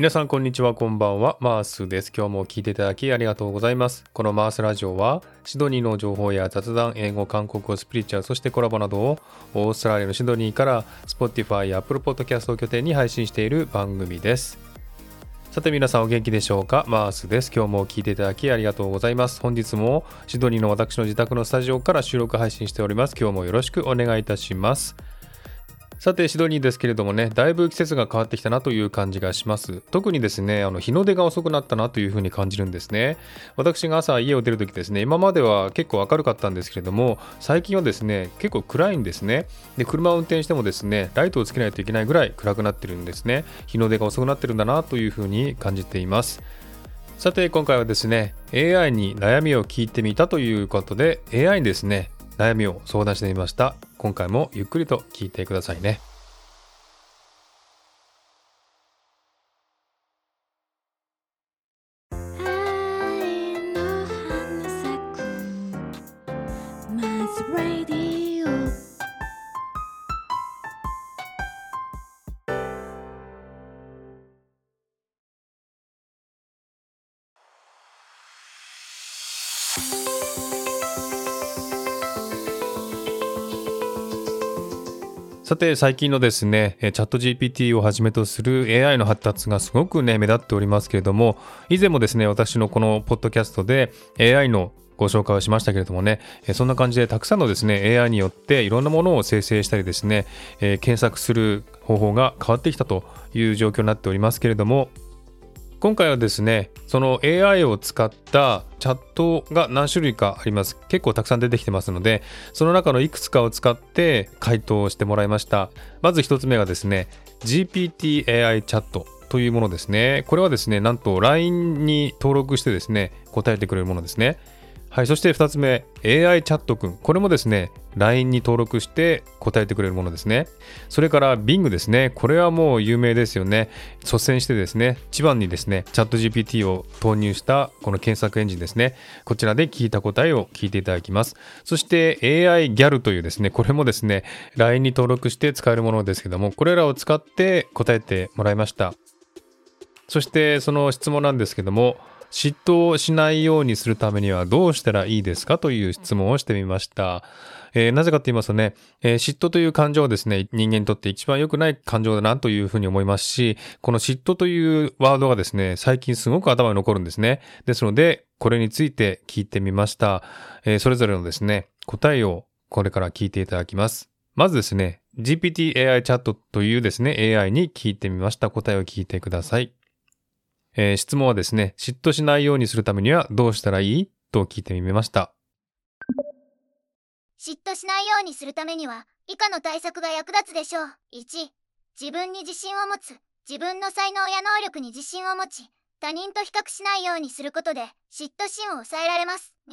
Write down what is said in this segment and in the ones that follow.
皆さんこんにちはこんばんは。マースです。今日も聞いていただきありがとうございます。このマースラジオはシドニーの情報や雑談英語韓国語スピリチュアルそしてコラボなどをオーストラリアのシドニーから Spotify や Apple Podcast を拠点に配信している番組です。さて皆さんお元気でしょうか？マースです。今日も聞いていただきありがとうございます。本日もシドニーの私の自宅のスタジオから収録配信しております。今日もよろしくお願いいたします。さて、シドニーですけれどもね、だいぶ季節が変わってきたなという感じがします。特にですね、あの日の出が遅くなったなというふうに感じるんですね。私が朝家を出るときですね、今までは結構明るかったんですけれども、最近はですね、結構暗いんですね。で、車を運転してもですね、ライトをつけないといけないぐらい暗くなってるんですね。日の出が遅くなってるんだなというふうに感じています。さて、今回はですね、AI に悩みを聞いてみたということで、AI にですね、悩みを相談してみました。今回もゆっくりと聞いてくださいね。さて最近のですね、チャット GPT をはじめとする AI の発達がすごくね、目立っておりますけれども、以前もですね、私のこのポッドキャストで AI のご紹介をしましたけれどもね、そんな感じでたくさんのですね、AI によっていろんなものを生成したりですね、え検索する方法が変わってきたという状況になっておりますけれども、今回はですね、その AI を使ったチャットが何種類かあります。結構たくさん出てきてますので、その中のいくつかを使って回答をしてもらいました。まず1つ目がですね、GPTAI チャットというものですね。これはですね、なんと LINE に登録してですね、答えてくれるものですね。はい、そして2つ目、AI チャットくん。これもですね、LINE に登録して答えてくれるものですね。それから Bing ですね。これはもう有名ですよね。率先してですね、一番にですね、チャット GPT を投入したこの検索エンジンですね。こちらで聞いた答えを聞いていただきます。そして AI ギャルというですね、これもですね、LINE に登録して使えるものですけども、これらを使って答えてもらいました。そしてその質問なんですけども、嫉妬をしないようにするためにはどうしたらいいですかという質問をしてみました。えー、なぜかと言いますとね、えー、嫉妬という感情はですね、人間にとって一番良くない感情だなというふうに思いますし、この嫉妬というワードがですね、最近すごく頭に残るんですね。ですので、これについて聞いてみました。えー、それぞれのですね、答えをこれから聞いていただきます。まずですね、GPTAI チャットというですね、AI に聞いてみました。答えを聞いてください。えー、質問はですね、嫉妬しないようにするためにはどうしたらいい？と聞いてみました。嫉妬しないようにするためには以下の対策が役立つでしょう。1、自分に自信を持つ。自分の才能や能力に自信を持ち、他人と比較しないようにすることで嫉妬心を抑えられます。2、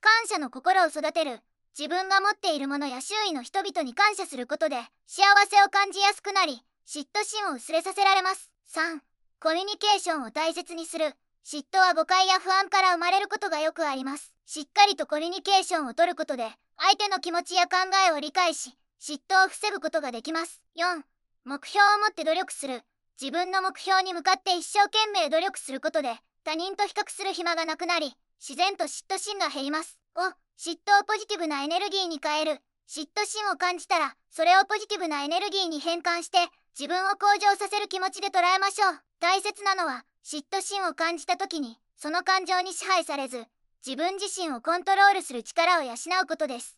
感謝の心を育てる。自分が持っているものや周囲の人々に感謝することで幸せを感じやすくなり、嫉妬心を薄れさせられます。3、コミュニケーションを大切にする。嫉妬は誤解や不安から生まれることがよくあります。しっかりとコミュニケーションをとることで相手の気持ちや考えを理解し嫉妬を防ぐことができます。4目標を持って努力する。自分の目標に向かって一生懸命努力することで他人と比較する暇がなくなり自然と嫉妬心が減ります。5嫉妬をポジティブなエネルギーに変える。嫉妬心を感じたらそれをポジティブなエネルギーに変換して自分を向上させる気持ちで捉えましょう。大切なのは嫉妬心を感じた時にその感情に支配されず自分自身をコントロールする力を養うことです。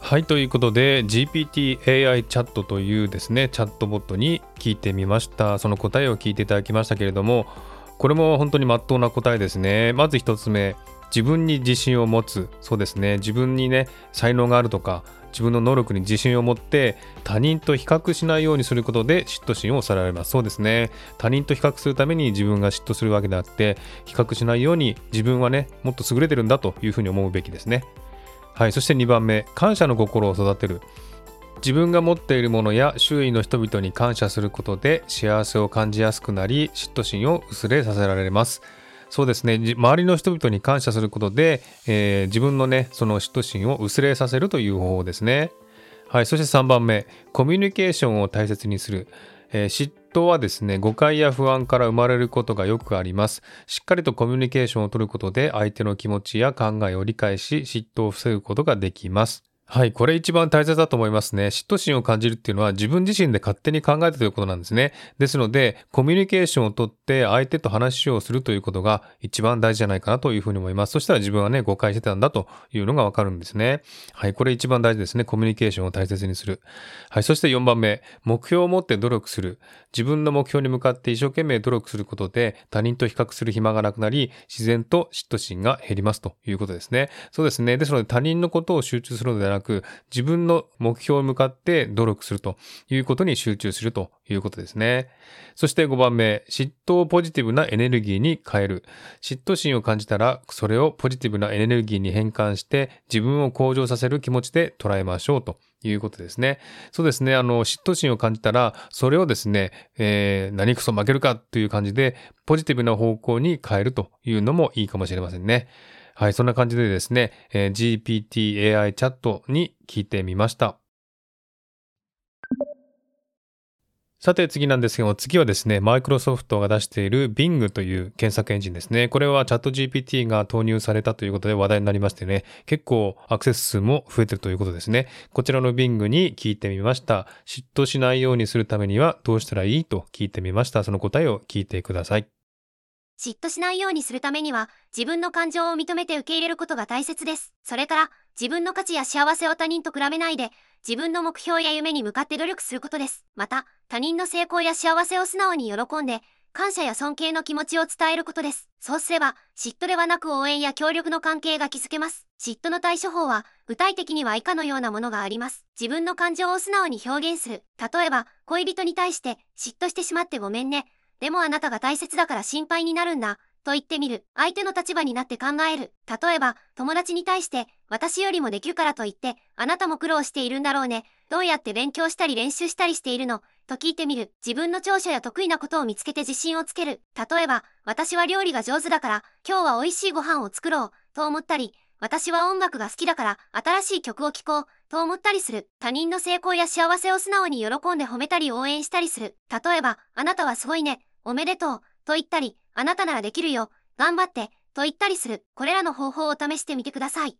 はいということで GPTAI チャットというですねチャットボットに聞いてみました。その答えを聞いていただきましたけれどもこれも本当に真っ当な答えですね。まず1つ目自分に自信を持つ。そうですね。自分にね才能があるとか自分の能力に自信を持って他人と比較しないようにすることで嫉妬心を抑えられます。そうですね。他人と比較するために自分が嫉妬するわけであって比較しないように自分はねもっと優れてるんだというふうに思うべきですね。はい。そして2番目。感謝の心を育てる。自分が持っているものや周囲の人々に感謝することで幸せを感じやすくなり嫉妬心を薄れさせられます。そうですね。周りの人々に感謝することで、えー、自分のねその嫉妬心を薄れさせるという方法ですね。はい。そして3番目。コミュニケーションを大切にする。えー、嫉妬はですね、誤解や不安から生まれることがよくあります。しっかりとコミュニケーションを取ることで相手の気持ちや考えを理解し、嫉妬を防ぐことができます。はい、これ一番大切だと思いますね。嫉妬心を感じるっていうのは自分自身で勝手に考えたということなんですね。ですので、コミュニケーションをとって相手と話をするということが一番大事じゃないかなというふうに思います。そしたら自分はね、誤解してたんだというのがわかるんですね。はい、これ一番大事ですね。コミュニケーションを大切にする。はい、そして4番目、目標を持って努力する。自分の目標に向かって一生懸命努力することで他人と比較する暇がなくなり、自然と嫉妬心が減りますということですね。そうですね。ですので他人のことを集中するのではなく、自分の目標に向かって努力するということに集中するということですね。そして5番目、嫉妬をポジティブなエネルギーに変える。嫉妬心を感じたら、それをポジティブなエネルギーに変換して、自分を向上させる気持ちで捉えましょうということですね。そうですね。あの、嫉妬心を感じたら、それをですね、えー、何クソ負けるかという感じで、ポジティブな方向に変えるというのもいいかもしれませんね。はい、そんな感じでですね、えー、GPT AI チャットに聞いてみました。さて次なんですけども、次はですね、マイクロソフトが出している Bing という検索エンジンですね。これはチャット GPT が投入されたということで話題になりましてね、結構アクセス数も増えてるということですね。こちらの Bing に聞いてみました。嫉妬しないようにするためにはどうしたらいいと聞いてみました。その答えを聞いてください。嫉妬しないようにするためには、自分の感情を認めて受け入れることが大切です。それから、自分の価値や幸せを他人と比べないで、自分の目標や夢に向かって努力することです。また、他人の成功や幸せを素直に喜んで、感謝や尊敬の気持ちを伝えることです。そうすれば、嫉妬ではなく応援や協力の関係が築けます。嫉妬の対処法は、具体的には以下のようなものがあります。自分の感情を素直に表現する。例えば、恋人に対して、嫉妬してしまってごめんね。でもあなたが大切だから心配になるんだ。と言ってみる。相手の立場になって考える。例えば、友達に対して、私よりもできるからと言って、あなたも苦労しているんだろうね。どうやって勉強したり練習したりしているの？と聞いてみる。自分の長所や得意なことを見つけて自信をつける。例えば、私は料理が上手だから、今日は美味しいご飯を作ろう。と思ったり、私は音楽が好きだから、新しい曲を聴こう。と思ったりする。他人の成功や幸せを素直に喜んで褒めたり応援したりする。例えば、あなたはすごいね。おめでとう。と言ったり、あなたならできるよ。頑張って。と言ったりする。これらの方法を試してみてください。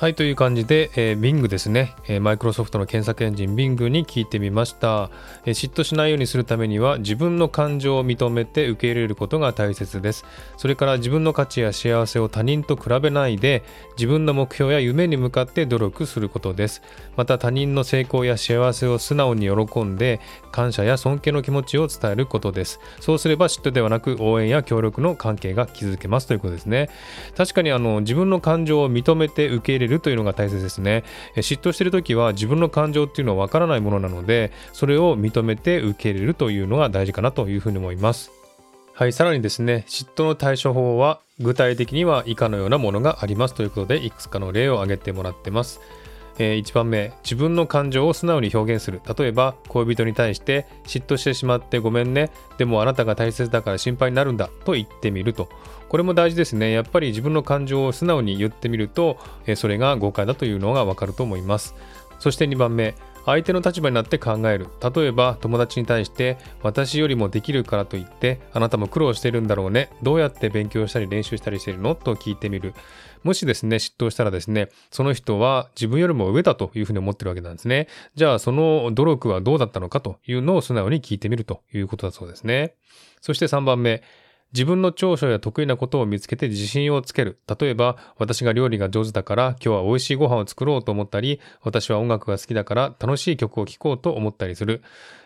はい、という感じで、えー、Bing ですね、えー、マイクロソフトの検索エンジン Bing に聞いてみました、えー、嫉妬しないようにするためには自分の感情を認めて受け入れることが大切です。それから自分の価値や幸せを他人と比べないで自分の目標や夢に向かって努力することです。また他人の成功や幸せを素直に喜んで感謝や尊敬の気持ちを伝えることです。そうすれば嫉妬ではなく応援や協力の関係が築けますということですね。確かにあの自分の感情を認めて受け入れるというのが大切ですね。嫉妬してる時は自分の感情っていうのはわからないものなので、それを認めて受け入れるというのが大事かなというふうに思います。はい、さらにですね、嫉妬の対処法は具体的には以下のようなものがありますということで、いくつかの例を挙げてもらってます。え、1番目、自分の感情を素直に表現する。例えば、恋人に対して嫉妬してしまってごめんね。でもあなたが大切だから心配になるんだと言ってみると。これも大事ですね。やっぱり自分の感情を素直に言ってみると、え、それが誤解だというのがわかると思います。そして2番目、相手の立場になって考える。例えば友達に対して私よりもできるからと言ってあなたも苦労してるんだろうね。どうやって勉強したり練習したりしてるの？と聞いてみる。もしですね、嫉妬したらですね、その人は自分よりも上だというふうに思ってるわけなんですね。じゃあその努力はどうだったのかというのを素直に聞いてみるということだそうですね。そして3番目、自分の長所や得意なことを見つけて自信をつける。例えば、私が料理が上手だから今日は美味しいご飯を作ろうと思ったり、私は音楽が好きだから楽しい曲を聴こうと思ったりする。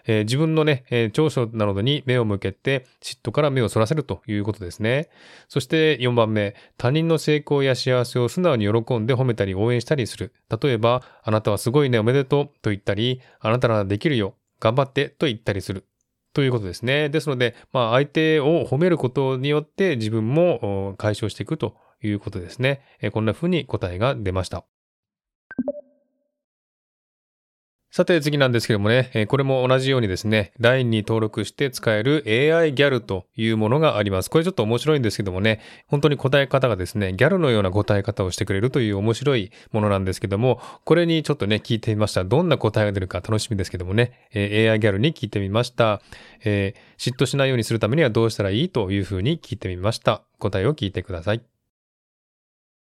えー、自分のね、えー、長所などに目を向けて嫉妬から目をそらせるということですね。そして4番目、他人の成功や幸せを素直に喜んで褒めたり応援したりする。例えば、あなたはすごいね、おめでとうと言ったり、あなたならできるよ、頑張ってと言ったりする。ということですね。ですので、まあ、相手を褒めることによって自分も解消していくということですね。こんな風に答えが出ました。さて次なんですけどもね、これも同じようにですね、LINE に登録して使える AI ギャルというものがあります。これちょっと面白いんですけどもね、本当に答え方がですね、ギャルのような答え方をしてくれるという面白いものなんですけども、これにちょっとね、聞いてみました。どんな答えが出るか楽しみですけどもね、AI ギャルに聞いてみました。えー嫉妬しないようにするためにはどうしたらいいというふうに聞いてみました。答えを聞いてください。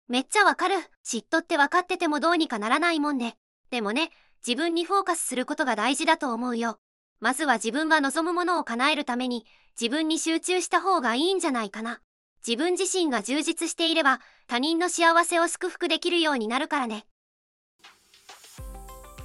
めっちゃわかる。嫉妬って分かっててもどうにかならないもんで。でもね、自分にフォーカスすることが大事だと思うよ。まずは自分が望むものを叶えるために、自分に集中した方がいいんじゃないかな。自分自身が充実していれば、他人の幸せを祝福できるようになるからね。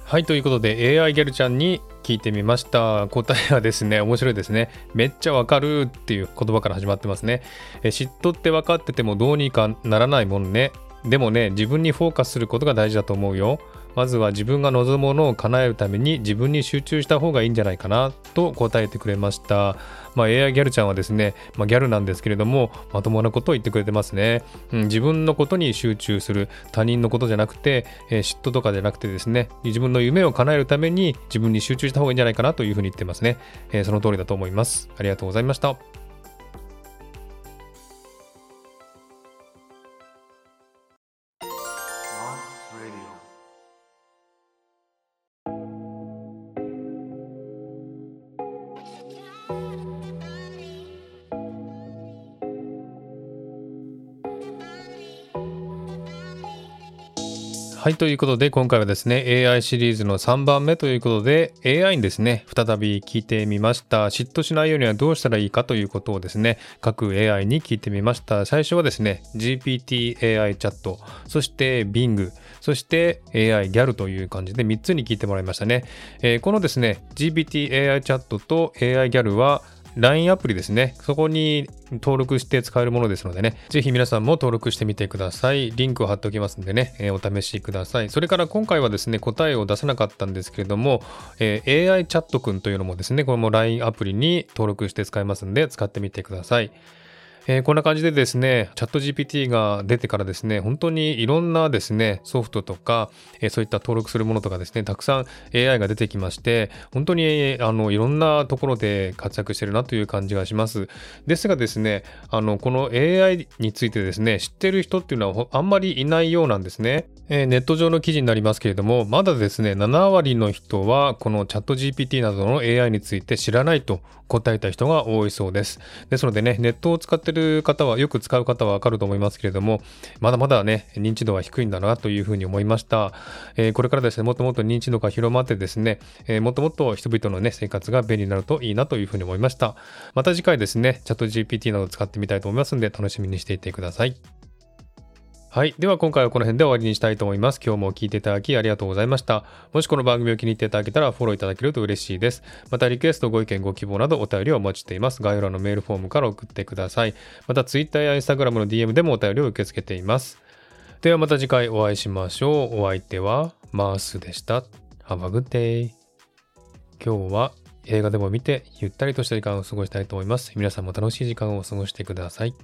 はい、ということで AI ギャルちゃんに聞いてみました。答えはですね、面白いですね。めっちゃわかるっていう言葉から始まってますね。え嫉妬って分かっててもどうにかならないもんね。でもね、自分にフォーカスすることが大事だと思うよ。まずは自分が望むものを叶えるために自分に集中した方がいいんじゃないかなと答えてくれました。まあ、AI ギャルちゃんはですね、まあ、ギャルなんですけれども、まともなことを言ってくれてますね。うん、自分のことに集中する、他人のことじゃなくて、えー嫉妬とかじゃなくてですね、自分の夢を叶えるために自分に集中した方がいいんじゃないかなというふうに言ってますね。えーその通りだと思います。ありがとうございました。はい、ということで今回はですね、AI シリーズの3番目ということで、AI にですね、再び聞いてみました。嫉妬しないようにはどうしたらいいかということをですね、各 AI に聞いてみました。最初はですね、GPTAI チャット、そして Bing、そして AI ギャルという感じで3つに聞いてもらいましたね。えーこのですね、GPTAI チャットと AI ギャルは LINE アプリですね。そこに登録して使えるものですのでね、ぜひ皆さんも登録してみてください。リンクを貼っておきますんでね、えーお試しください。それから今回はですね、答えを出せなかったんですけれども、えー AI チャットくんというのもですね、これも LINE アプリに登録して使えますんで、使ってみてください。えーこんな感じでですね、チャット GPT が出てからですね、本当にいろんなですね、ソフトとか、えーそういった登録するものとかですね、たくさん AI が出てきまして、本当にあのいろんなところで活躍してるなという感じがします。ですがですね、あのこの AI についてですね、知ってる人っていうのはあんまりいないようなんですね。えーネット上の記事になりますけれども、まだですね、7割の人はこのチャット GPT などの AI について知らないと答えた人が多いそうです。ですのでね、ネットを使ってる方は、よく使う方はわかると思いますけれども、まだまだね、認知度は低いんだなというふうに思いました。えーこれからですね、もっともっと認知度が広まってですね、えーもっともっと人々のね、生活が便利になるといいなというふうに思いました。また次回ですね、チャット GPT など使ってみたいと思いますんで、楽しみにしていてください。はい。では今回はこの辺で終わりにしたいと思います。今日も聞いていただきありがとうございました。もしこの番組を気に入っていただけたらフォローいただけると嬉しいです。またリクエスト、ご意見、ご希望などお便りをお待ちしています。概要欄のメールフォームから送ってください。また Twitter や Instagram の DM でもお便りを受け付けています。ではまた次回お会いしましょう。お相手はマースでした。Have a good day. 今日は映画でも見てゆったりとした時間を過ごしたいと思います。皆さんも楽しい時間を過ごしてください。